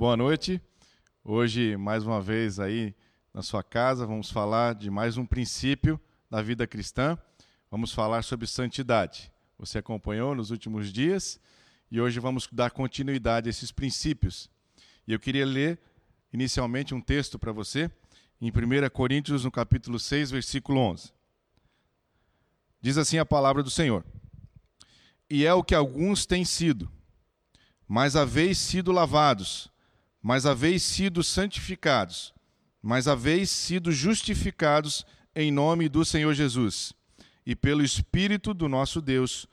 Boa noite. Hoje, mais uma vez aí na sua casa, vamos falar de mais um princípio da vida cristã. Vamos falar sobre santidade. Você acompanhou nos últimos dias e hoje vamos dar continuidade a esses princípios. E eu queria ler inicialmente um texto para você em 1 Coríntios, no capítulo 6, versículo 11. Diz assim a palavra do Senhor: E é o que alguns têm sido, mas haveis sido lavados mas haveis sido santificados, mas haveis sido justificados em nome do Senhor Jesus e pelo Espírito do nosso Deus.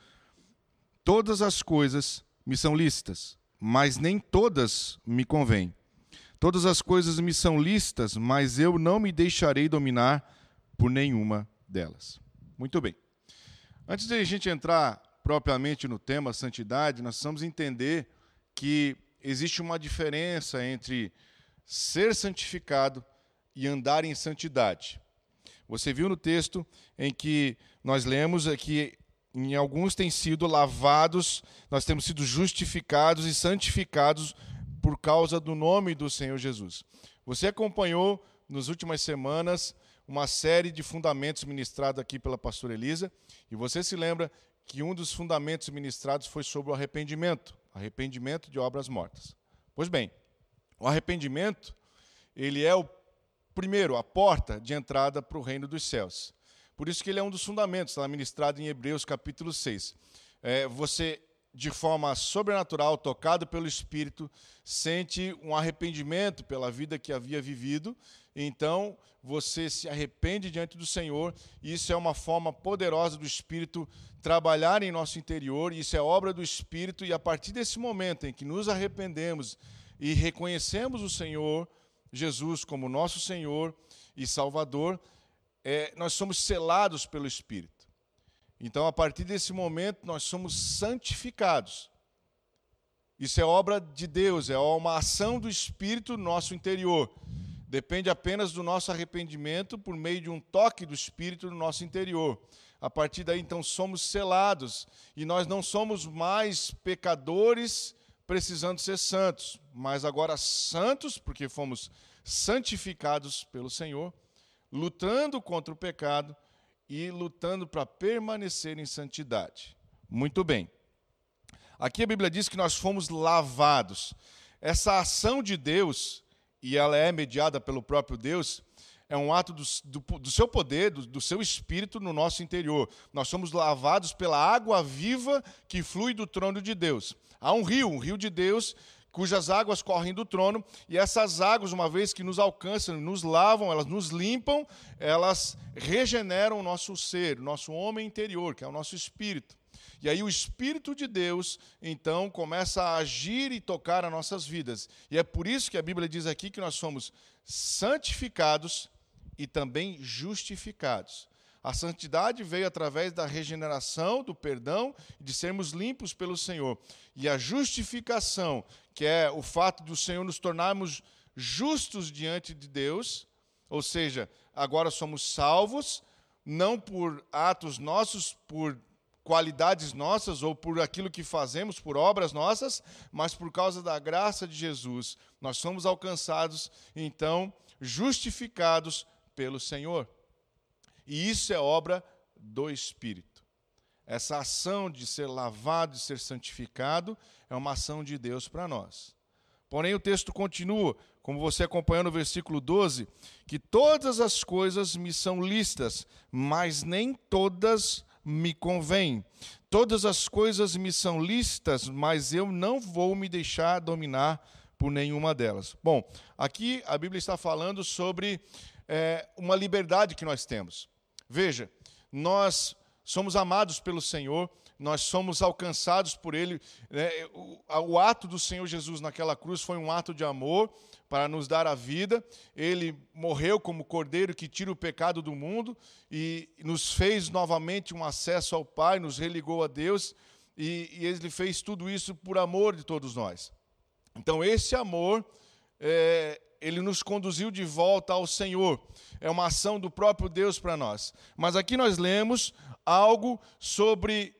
Todas as coisas me são lícitas, mas nem todas me convêm. Todas as coisas me são lícitas, mas eu não me deixarei dominar por nenhuma delas. Muito bem. Antes de a gente entrar propriamente no tema santidade, nós precisamos entender que existe uma diferença entre ser santificado e andar em santidade. Você viu no texto em que nós lemos que em alguns têm sido lavados, nós temos sido justificados e santificados por causa do nome do Senhor Jesus. Você acompanhou nas últimas semanas uma série de fundamentos ministrados aqui pela pastora Elisa, e você se lembra que um dos fundamentos ministrados foi sobre o arrependimento. Arrependimento de obras mortas. Pois bem, o arrependimento, ele é o primeiro, a porta de entrada para o reino dos céus. Por isso que ele é um dos fundamentos, está ministrado em Hebreus capítulo 6. É, você, de forma sobrenatural, tocado pelo Espírito, sente um arrependimento pela vida que havia vivido, então você se arrepende diante do Senhor, isso é uma forma poderosa do Espírito trabalhar em nosso interior, isso é obra do Espírito, e a partir desse momento em que nos arrependemos e reconhecemos o Senhor Jesus como nosso Senhor e Salvador, é, nós somos selados pelo Espírito. Então, a partir desse momento, nós somos santificados. Isso é obra de Deus, é uma ação do Espírito no nosso interior. Depende apenas do nosso arrependimento por meio de um toque do Espírito no nosso interior. A partir daí, então, somos selados e nós não somos mais pecadores precisando ser santos, mas agora santos, porque fomos santificados pelo Senhor, lutando contra o pecado e lutando para permanecer em santidade. Muito bem. Aqui a Bíblia diz que nós fomos lavados. Essa ação de Deus, e ela é mediada pelo próprio Deus, é um ato do, do, do seu poder, do, do, seu espírito no nosso interior. Nós somos lavados pela água viva que flui do trono de Deus. Há um rio, um rio de Deus, cujas águas correm do trono, e essas águas, uma vez que nos alcançam, nos lavam, elas nos limpam, elas regeneram o nosso ser, o nosso homem interior, que é o nosso espírito. E aí o Espírito de Deus, então, começa a agir e tocar as nossas vidas. E é por isso que a Bíblia diz aqui que nós somos santificados e também justificados. A santidade veio através da regeneração, do perdão, de sermos limpos pelo Senhor. E a justificação, que é o fato do Senhor nos tornarmos justos diante de Deus, ou seja, agora somos salvos, não por atos nossos, por qualidades nossas ou por aquilo que fazemos, por obras nossas, mas por causa da graça de Jesus. Nós somos alcançados, então, justificados pelo Senhor. E isso é obra do Espírito. Essa ação de ser lavado, de ser santificado, é uma ação de Deus para nós. Porém, o texto continua, como você acompanhou no versículo 12, que todas as coisas me são listas, mas nem todas me convêm. Todas as coisas me são listas, mas eu não vou me deixar dominar por nenhuma delas. Bom, aqui a Bíblia está falando sobre é, uma liberdade que nós temos. Veja, nós somos amados pelo Senhor, nós somos alcançados por Ele. Né? O, ato do Senhor Jesus naquela cruz foi um ato de amor para nos dar a vida. Ele morreu como cordeiro que tira o pecado do mundo e nos fez novamente um acesso ao Pai, nos religou a Deus e, e Ele fez tudo isso por amor de todos nós. Então, esse amor é, ele nos conduziu de volta ao Senhor. É uma ação do próprio Deus para nós. Mas aqui nós lemos algo sobre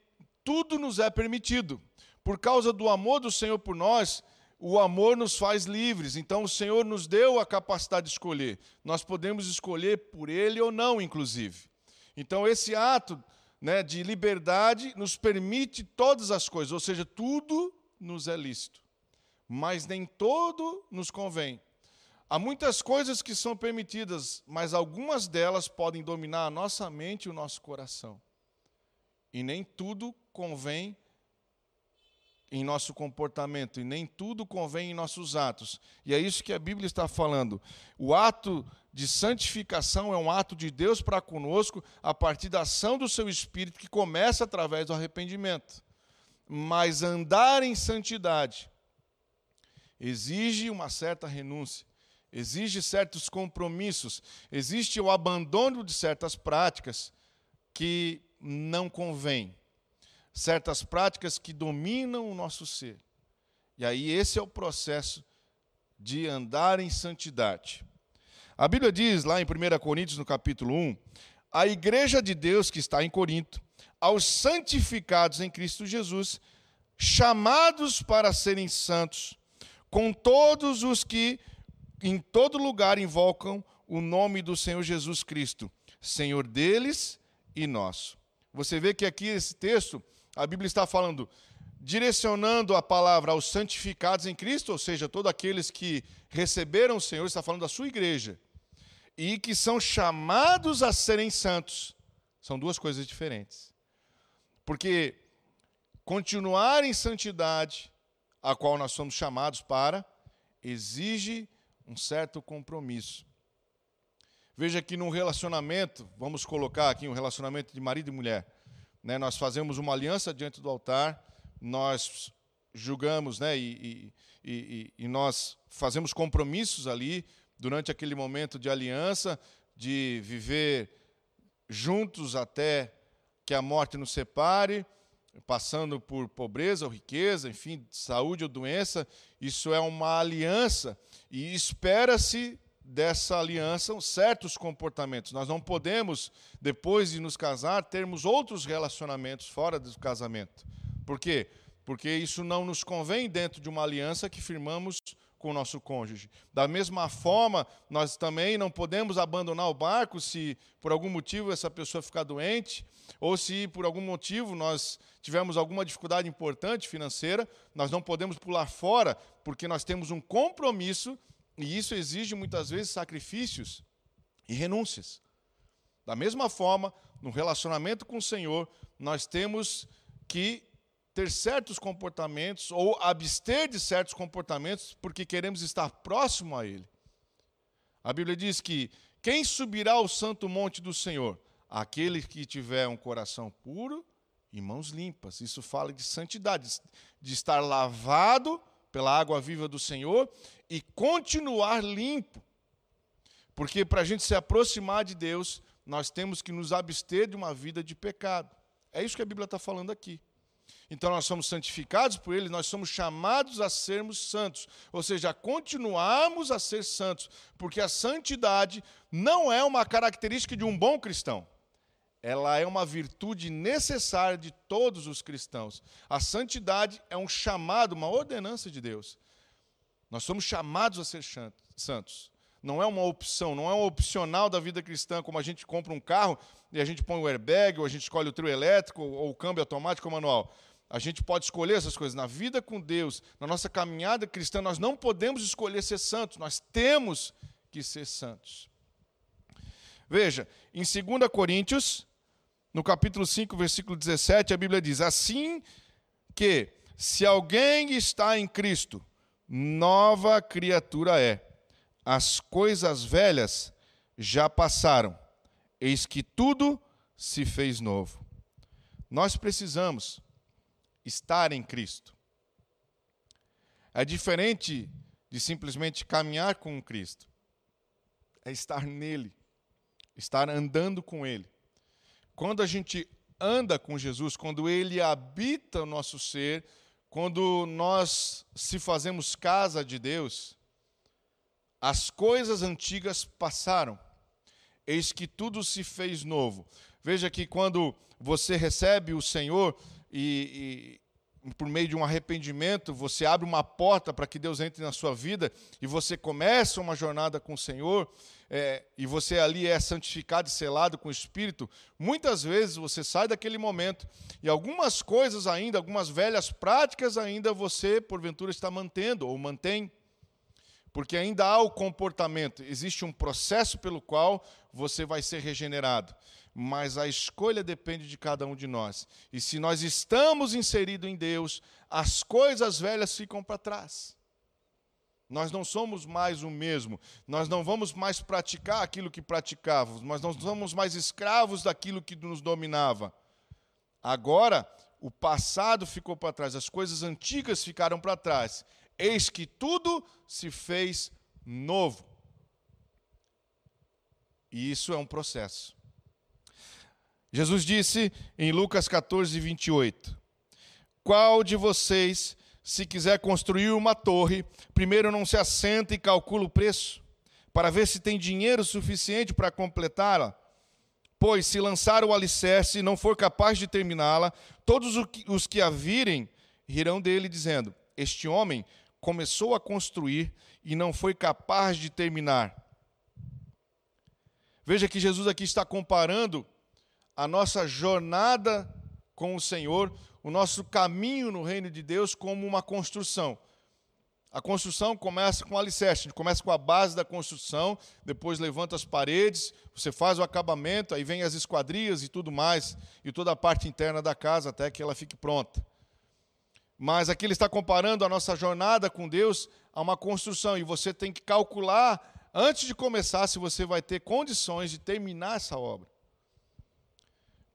tudo nos é permitido. Por causa do amor do Senhor por nós, o amor nos faz livres, então o Senhor nos deu a capacidade de escolher. Nós podemos escolher por Ele ou não, inclusive. Então, esse ato né, de liberdade nos permite todas as coisas, ou seja, tudo nos é lícito, mas nem todo nos convém. Há muitas coisas que são permitidas, mas algumas delas podem dominar a nossa mente e o nosso coração. E nem tudo convém em nosso comportamento, e nem tudo convém em nossos atos. E é isso que a Bíblia está falando. O ato de santificação é um ato de Deus para conosco a partir da ação do seu Espírito que começa através do arrependimento. Mas andar em santidade exige uma certa renúncia, exige certos compromissos, existe o abandono de certas práticas que não convém, certas práticas que dominam o nosso ser. E aí esse é o processo de andar em santidade. A Bíblia diz lá em 1 Coríntios, no capítulo 1, a igreja de Deus que está em Corinto, aos santificados em Cristo Jesus, chamados para serem santos, com todos os que em todo lugar invocam o nome do Senhor Jesus Cristo, Senhor deles e nosso. Você vê que aqui esse texto, a Bíblia está falando, direcionando a palavra aos santificados em Cristo, ou seja, todos aqueles que receberam o Senhor, está falando da sua igreja e que são chamados a serem santos. São duas coisas diferentes. Porque continuar em santidade, a qual nós somos chamados para, exige um certo compromisso. Veja que num relacionamento, vamos colocar aqui um relacionamento de marido e mulher, né, nós fazemos uma aliança diante do altar, nós julgamos né, e, e, e, e nós fazemos compromissos ali, durante aquele momento de aliança, de viver juntos até que a morte nos separe, passando por pobreza ou riqueza, enfim, saúde ou doença, isso é uma aliança e espera-se dessa aliança certos comportamentos. Nós não podemos, depois de nos casar, termos outros relacionamentos fora do casamento. Por quê? Porque isso não nos convém dentro de uma aliança que firmamos com o nosso cônjuge. Da mesma forma, nós também não podemos abandonar o barco se por algum motivo essa pessoa ficar doente, ou se por algum motivo nós tivermos alguma dificuldade importante financeira, nós não podemos pular fora, porque nós temos um compromisso e isso exige muitas vezes sacrifícios e renúncias. Da mesma forma, no relacionamento com o Senhor, nós temos que ter certos comportamentos ou abster de certos comportamentos porque queremos estar próximo a Ele. A Bíblia diz que quem subirá ao santo monte do Senhor? Aquele que tiver um coração puro e mãos limpas. Isso fala de santidade, de estar lavado pela água viva do Senhor e continuar limpo. Porque para a gente se aproximar de Deus, nós temos que nos abster de uma vida de pecado. É isso que a Bíblia está falando aqui. Então nós somos santificados por Ele, nós somos chamados a sermos santos, ou seja, a continuarmos a ser santos, porque a santidade não é uma característica de um bom cristão, ela é uma virtude necessária de todos os cristãos. A santidade é um chamado, uma ordenança de Deus. Nós somos chamados a ser santos. Não é uma opção, não é um opcional da vida cristã, como a gente compra um carro e a gente põe o airbag, ou a gente escolhe o trio elétrico, ou o câmbio automático ou manual. A gente pode escolher essas coisas. Na vida com Deus, na nossa caminhada cristã, nós não podemos escolher ser santos, nós temos que ser santos. Veja, em 2 Coríntios, no capítulo 5, versículo 17, a Bíblia diz: Assim que, se alguém está em Cristo, nova criatura é. As coisas velhas já passaram, eis que tudo se fez novo. Nós precisamos estar em Cristo. É diferente de simplesmente caminhar com Cristo. É estar nele, estar andando com ele. Quando a gente anda com Jesus, quando ele habita o nosso ser, quando nós se fazemos casa de Deus, as coisas antigas passaram, eis que tudo se fez novo. Veja que quando você recebe o Senhor, e, por meio de um arrependimento, você abre uma porta para que Deus entre na sua vida e você começa uma jornada com o Senhor, é, e você ali é santificado e selado com o Espírito, muitas vezes você sai daquele momento e algumas coisas ainda, algumas velhas práticas ainda você, porventura, está mantendo ou mantém. Porque ainda há o comportamento, existe um processo pelo qual você vai ser regenerado mas a escolha depende de cada um de nós. E se nós estamos inseridos em Deus, as coisas velhas ficam para trás. Nós não somos mais o mesmo, nós não vamos mais praticar aquilo que praticávamos, nós não somos mais escravos daquilo que nos dominava. Agora, o passado ficou para trás, as coisas antigas ficaram para trás. Eis que tudo se fez novo. E isso é um processo. Jesus disse em Lucas 14, 28: Qual de vocês, se quiser construir uma torre, primeiro não se assenta e calcula o preço, para ver se tem dinheiro suficiente para completá-la? Pois, se lançar o alicerce e não for capaz de terminá-la, todos os que a virem rirão dele, dizendo: Este homem começou a construir e não foi capaz de terminar. Veja que Jesus aqui está comparando a nossa jornada com o Senhor, o nosso caminho no reino de Deus como uma construção. A construção começa com o alicerce, a gente começa com a base da construção, depois levanta as paredes, você faz o acabamento, aí vem as esquadrias e tudo mais, e toda a parte interna da casa até que ela fique pronta. Mas aqui ele está comparando a nossa jornada com Deus a uma construção, e você tem que calcular, antes de começar, se você vai ter condições de terminar essa obra.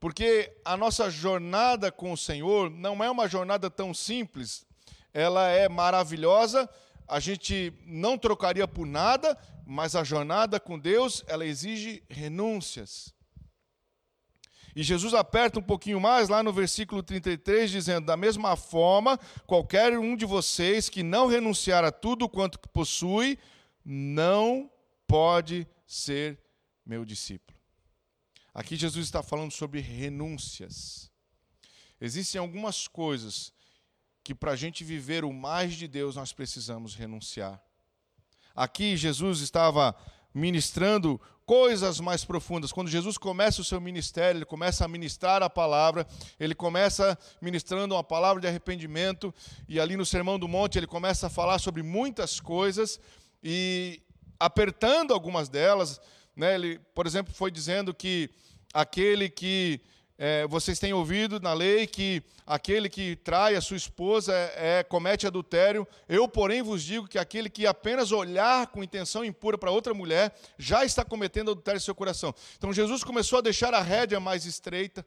Porque a nossa jornada com o Senhor não é uma jornada tão simples, ela é maravilhosa, a gente não trocaria por nada, mas a jornada com Deus, ela exige renúncias. E Jesus aperta um pouquinho mais lá no versículo 33, dizendo: Da mesma forma, qualquer um de vocês que não renunciar a tudo quanto possui, não pode ser meu discípulo. Aqui Jesus está falando sobre renúncias. Existem algumas coisas que para a gente viver o mais de Deus nós precisamos renunciar. Aqui Jesus estava ministrando coisas mais profundas. Quando Jesus começa o seu ministério, ele começa a ministrar a palavra, ele começa ministrando uma palavra de arrependimento, e ali no Sermão do Monte ele começa a falar sobre muitas coisas e apertando algumas delas. Né? Ele, por exemplo, foi dizendo que aquele que é, vocês têm ouvido na lei que aquele que trai a sua esposa é, é, comete adultério. Eu, porém, vos digo que aquele que apenas olhar com intenção impura para outra mulher já está cometendo adultério em seu coração. Então Jesus começou a deixar a rédea mais estreita,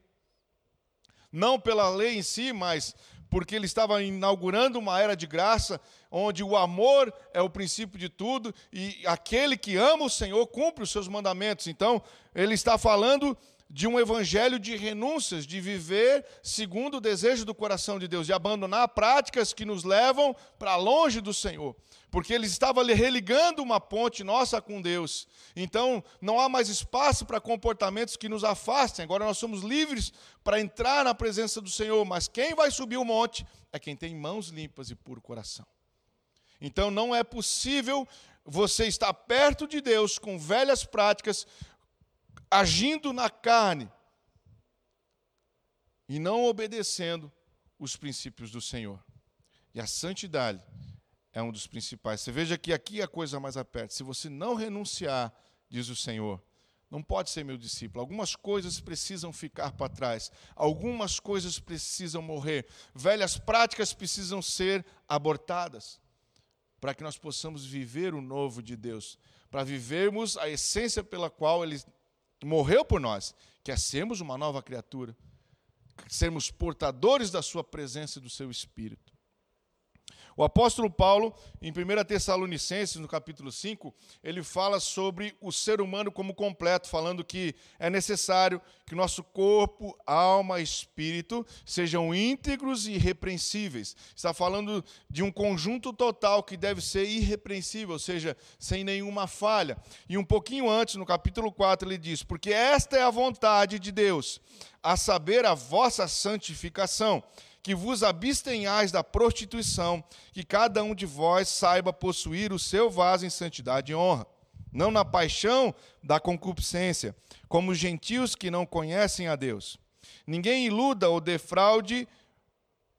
não pela lei em si, mas porque ele estava inaugurando uma era de graça, onde o amor é o princípio de tudo e aquele que ama o Senhor cumpre os seus mandamentos. Então, ele está falando de um evangelho de renúncias, de viver segundo o desejo do coração de Deus, de abandonar práticas que nos levam para longe do Senhor. Porque ele estava religando uma ponte nossa com Deus. Então, não há mais espaço para comportamentos que nos afastem. Agora nós somos livres para entrar na presença do Senhor, mas quem vai subir o monte é quem tem mãos limpas e puro coração. Então, não é possível você estar perto de Deus com velhas práticas, agindo na carne e não obedecendo os princípios do Senhor. E a santidade é um dos principais. Você veja que aqui a coisa mais aperta. Se você não renunciar, diz o Senhor, não pode ser meu discípulo. Algumas coisas precisam ficar para trás. Algumas coisas precisam morrer. Velhas práticas precisam ser abortadas para que nós possamos viver o novo de Deus, para vivermos a essência pela qual ele morreu por nós, que é sermos uma nova criatura, sermos portadores da sua presença e do seu espírito. O apóstolo Paulo, em 1 Tessalonicenses, no capítulo 5, ele fala sobre o ser humano como completo, falando que é necessário que nosso corpo, alma espírito sejam íntegros e irrepreensíveis. Está falando de um conjunto total que deve ser irrepreensível, ou seja, sem nenhuma falha. E um pouquinho antes, no capítulo 4, ele diz: Porque esta é a vontade de Deus, a saber, a vossa santificação que vos abstenhais da prostituição, que cada um de vós saiba possuir o seu vaso em santidade e honra, não na paixão da concupiscência, como os gentios que não conhecem a Deus. Ninguém iluda ou defraude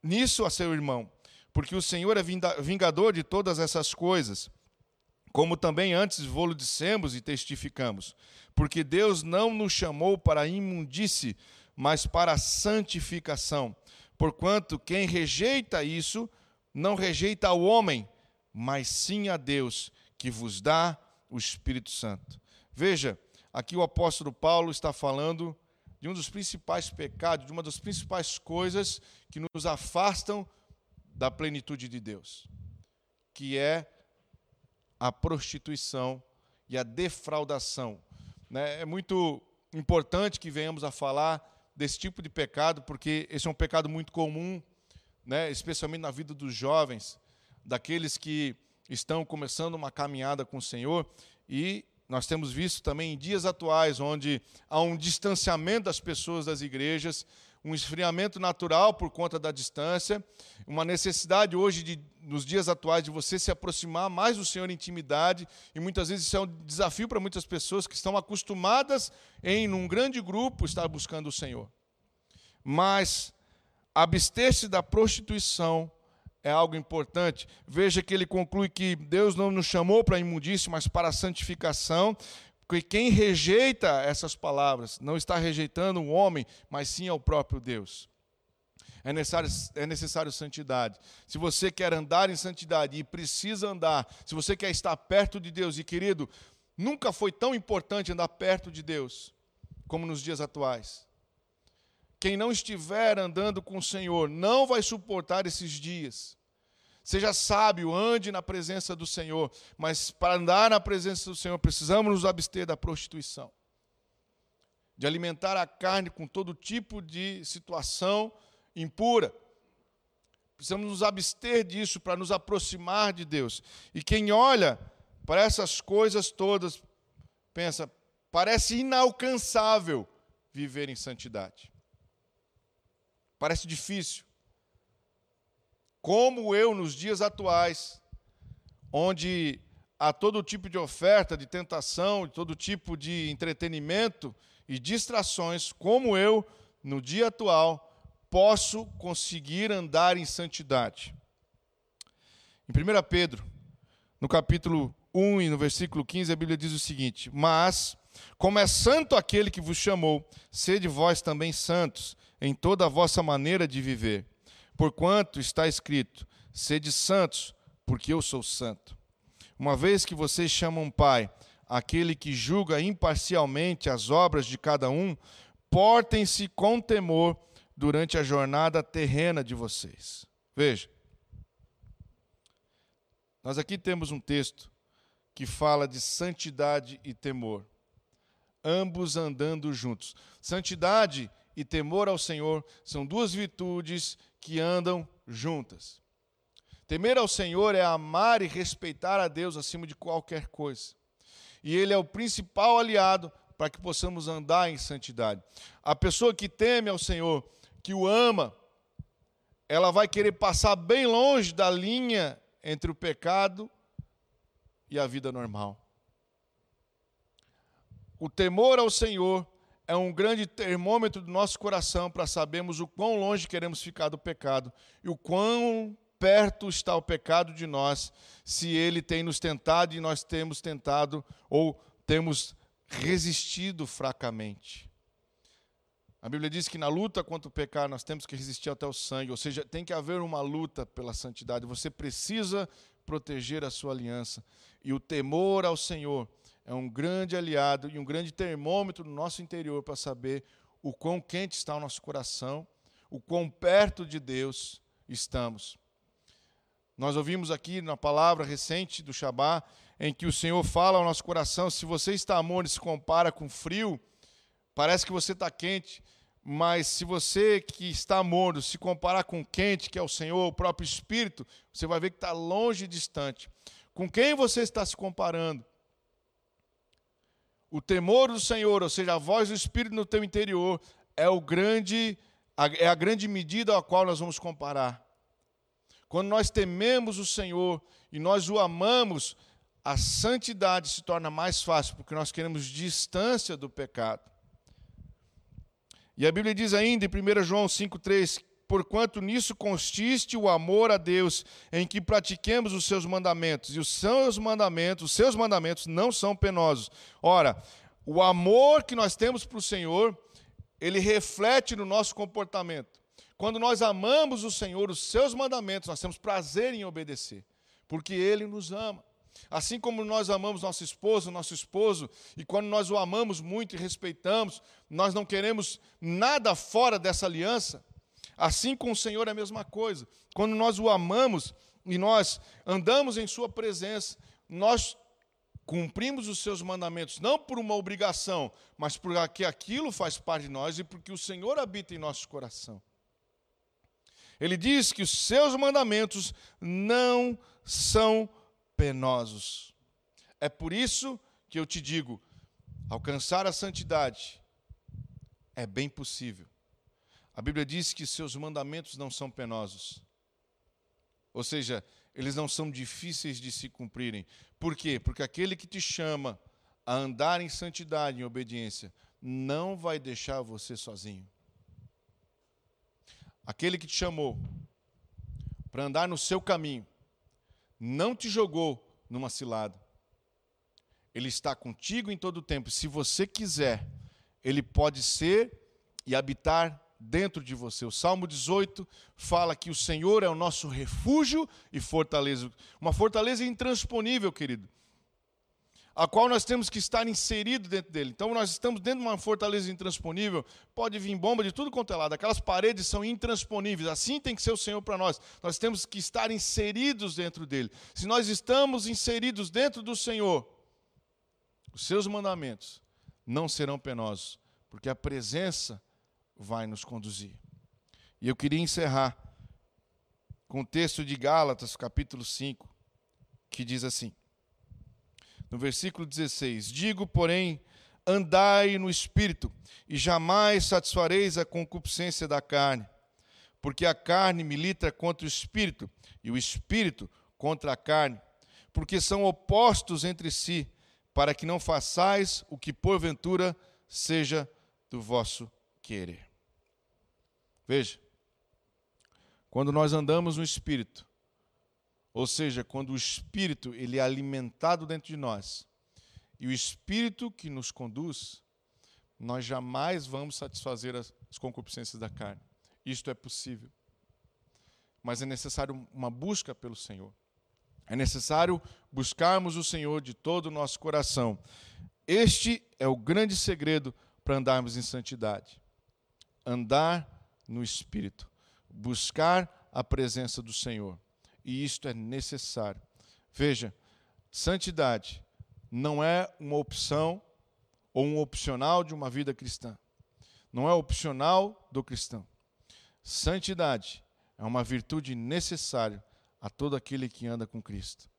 nisso a seu irmão, porque o Senhor é vingador de todas essas coisas, como também antes vou-lo dissemos e testificamos, porque Deus não nos chamou para a imundície, mas para a santificação. Porquanto quem rejeita isso, não rejeita ao homem, mas sim a Deus, que vos dá o Espírito Santo. Veja, aqui o apóstolo Paulo está falando de um dos principais pecados, de uma das principais coisas que nos afastam da plenitude de Deus, que é a prostituição e a defraudação. Né? É muito importante que venhamos a falar desse tipo de pecado, porque esse é um pecado muito comum, né? especialmente na vida dos jovens, daqueles que estão começando uma caminhada com o Senhor, e nós temos visto também em dias atuais, onde há um distanciamento das pessoas das igrejas, um esfriamento natural por conta da distância, uma necessidade hoje, de, nos dias atuais, de você se aproximar mais do Senhor em intimidade, e muitas vezes isso é um desafio para muitas pessoas que estão acostumadas em, num grande grupo, estar buscando o Senhor. Mas abster-se da prostituição é algo importante. Veja que ele conclui que Deus não nos chamou para a imundície, mas para a santificação. Porque quem rejeita essas palavras não está rejeitando o homem, mas sim ao próprio Deus. É necessário, é necessário santidade. Se você quer andar em santidade e precisa andar, se você quer estar perto de Deus, e querido, nunca foi tão importante andar perto de Deus como nos dias atuais. Quem não estiver andando com o Senhor não vai suportar esses dias. Seja sábio, ande na presença do Senhor. Mas para andar na presença do Senhor, precisamos nos abster da prostituição, de alimentar a carne com todo tipo de situação impura. Precisamos nos abster disso para nos aproximar de Deus. E quem olha para essas coisas todas, pensa, parece inalcançável viver em santidade. Parece difícil como eu nos dias atuais, onde há todo tipo de oferta, de tentação, todo tipo de entretenimento e distrações, como eu, no dia atual, posso conseguir andar em santidade. Em 1 Pedro, no capítulo 1 e no versículo 15, a Bíblia diz o seguinte: Mas, como é santo aquele que vos chamou, sede vós também santos em toda a vossa maneira de viver Porquanto está escrito: sede santos, porque eu sou santo. Uma vez que vocês chamam Pai aquele que julga imparcialmente as obras de cada um, portem-se com temor durante a jornada terrena de vocês. Veja, nós aqui temos um texto que fala de santidade e temor, ambos andando juntos. Santidade e temor ao Senhor são duas virtudes que andam juntas. Temer ao Senhor é amar e respeitar a Deus acima de qualquer coisa. E Ele é o principal aliado para que possamos andar em santidade. A pessoa que teme ao Senhor, que o ama, ela vai querer passar bem longe da linha entre o pecado e a vida normal. O temor ao Senhor é um grande termômetro do nosso coração para sabermos o quão longe queremos ficar do pecado e o quão perto está o pecado de nós, se ele tem nos tentado e nós temos tentado ou temos resistido fracamente. A Bíblia diz que na luta contra o pecado nós temos que resistir até o sangue, ou seja, tem que haver uma luta pela santidade. Você precisa proteger a sua aliança. E o temor ao Senhor é um grande aliado e um grande termômetro no nosso interior para saber o quão quente está o nosso coração, o quão perto de Deus estamos. Nós ouvimos aqui na palavra recente do Shabá, em que o Senhor fala ao nosso coração: se você está amor e se compara com frio, parece que você está quente, mas se você que está morno se comparar com quente, que é o Senhor, o próprio Espírito, você vai ver que está longe e distante. Com quem você está se comparando? O temor do Senhor, ou seja, a voz do Espírito no teu interior, é o grande é a grande medida a qual nós vamos comparar. Quando nós tememos o Senhor e nós o amamos, a santidade se torna mais fácil, porque nós queremos distância do pecado. E a Bíblia diz ainda em 1 João 5,3: Porquanto nisso consiste o amor a Deus, em que pratiquemos os seus mandamentos, e os seus mandamentos, os seus mandamentos não são penosos. Ora, o amor que nós temos para o Senhor, ele reflete no nosso comportamento. Quando nós amamos o Senhor, os seus mandamentos, nós temos prazer em obedecer, porque Ele nos ama. Assim como nós amamos nosso esposo, nosso esposo, e quando nós o amamos muito e respeitamos, nós não queremos nada fora dessa aliança, assim com o Senhor é a mesma coisa. Quando nós o amamos e nós andamos em Sua presença, nós cumprimos os seus mandamentos, não por uma obrigação, mas porque aquilo faz parte de nós e porque o Senhor habita em nosso coração. Ele diz que os seus mandamentos não são penosos. É por isso que eu te digo: alcançar a santidade é bem possível. A Bíblia diz que seus mandamentos não são penosos. Ou seja, eles não são difíceis de se cumprirem. Por quê? Porque aquele que te chama a andar em santidade, em obediência, não vai deixar você sozinho. Aquele que te chamou para andar no seu caminho, não te jogou numa cilada. Ele está contigo em todo o tempo. Se você quiser, ele pode ser e habitar dentro de você. O Salmo 18 fala que o Senhor é o nosso refúgio e fortaleza. Uma fortaleza intransponível, querido a qual nós temos que estar inserido dentro dele. Então nós estamos dentro de uma fortaleza intransponível, pode vir bomba de tudo quanto é lado, aquelas paredes são intransponíveis, assim tem que ser o Senhor para nós. Nós temos que estar inseridos dentro dele. Se nós estamos inseridos dentro do Senhor, os seus mandamentos não serão penosos, porque a presença vai nos conduzir. E eu queria encerrar com o texto de Gálatas, capítulo 5, que diz assim: no versículo 16: Digo, porém, andai no espírito, e jamais satisfareis a concupiscência da carne, porque a carne milita contra o espírito, e o espírito contra a carne, porque são opostos entre si, para que não façais o que porventura seja do vosso querer. Veja, quando nós andamos no espírito, ou seja, quando o Espírito ele é alimentado dentro de nós, e o Espírito que nos conduz, nós jamais vamos satisfazer as, as concupiscências da carne. Isto é possível. Mas é necessário uma busca pelo Senhor. É necessário buscarmos o Senhor de todo o nosso coração. Este é o grande segredo para andarmos em santidade. Andar no Espírito. Buscar a presença do Senhor e isto é necessário. Veja, santidade não é uma opção ou um opcional de uma vida cristã. Não é opcional do cristão. Santidade é uma virtude necessária a todo aquele que anda com Cristo.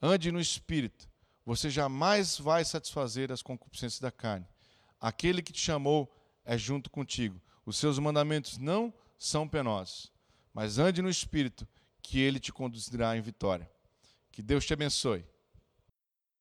Ande no espírito, você jamais vai satisfazer as concupiscências da carne. Aquele que te chamou é junto contigo. Os seus mandamentos não são penosos, mas ande no espírito que Ele te conduzirá em vitória. Que Deus te abençoe.